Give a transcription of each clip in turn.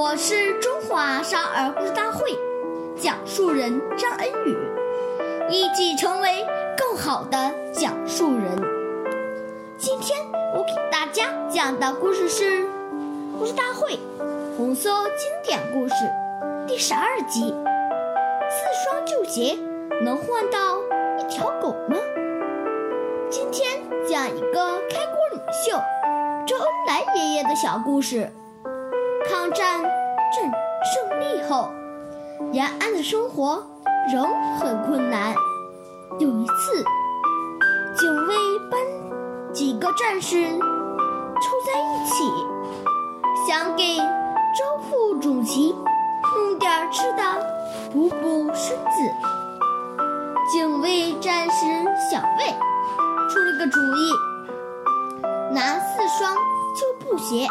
我是中华少儿故事大会讲述人张恩宇，一起成为更好的讲述人。今天我给大家讲的故事是《故事大会》红色经典故事第十二集。四双旧鞋能换到一条狗吗？今天讲一个开国领袖周恩来爷爷的小故事。抗战战胜利后，延安的生活仍很困难。有一次，警卫班几个战士凑在一起，想给招募主席弄点吃的补补身子。警卫战士小魏出了个主意，拿四双旧布鞋。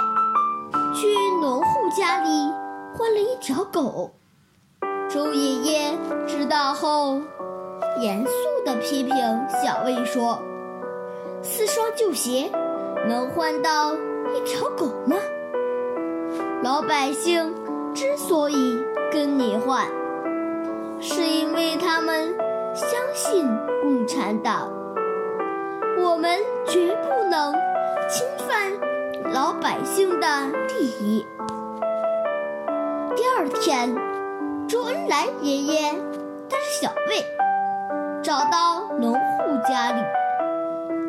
去农户家里换了一条狗。周爷爷知道后，严肃地批评小魏说：“四双旧鞋能换到一条狗吗？老百姓之所以跟你换，是因为他们相信共产党。我们绝不能侵犯。”老百姓的利益。第二天，周恩来爷爷带着小魏找到农户家里，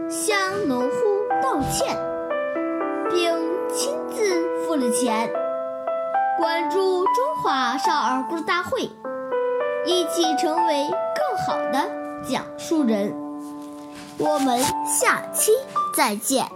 向农户道歉，并亲自付了钱。关注中华少儿故事大会，一起成为更好的讲述人。我们下期再见。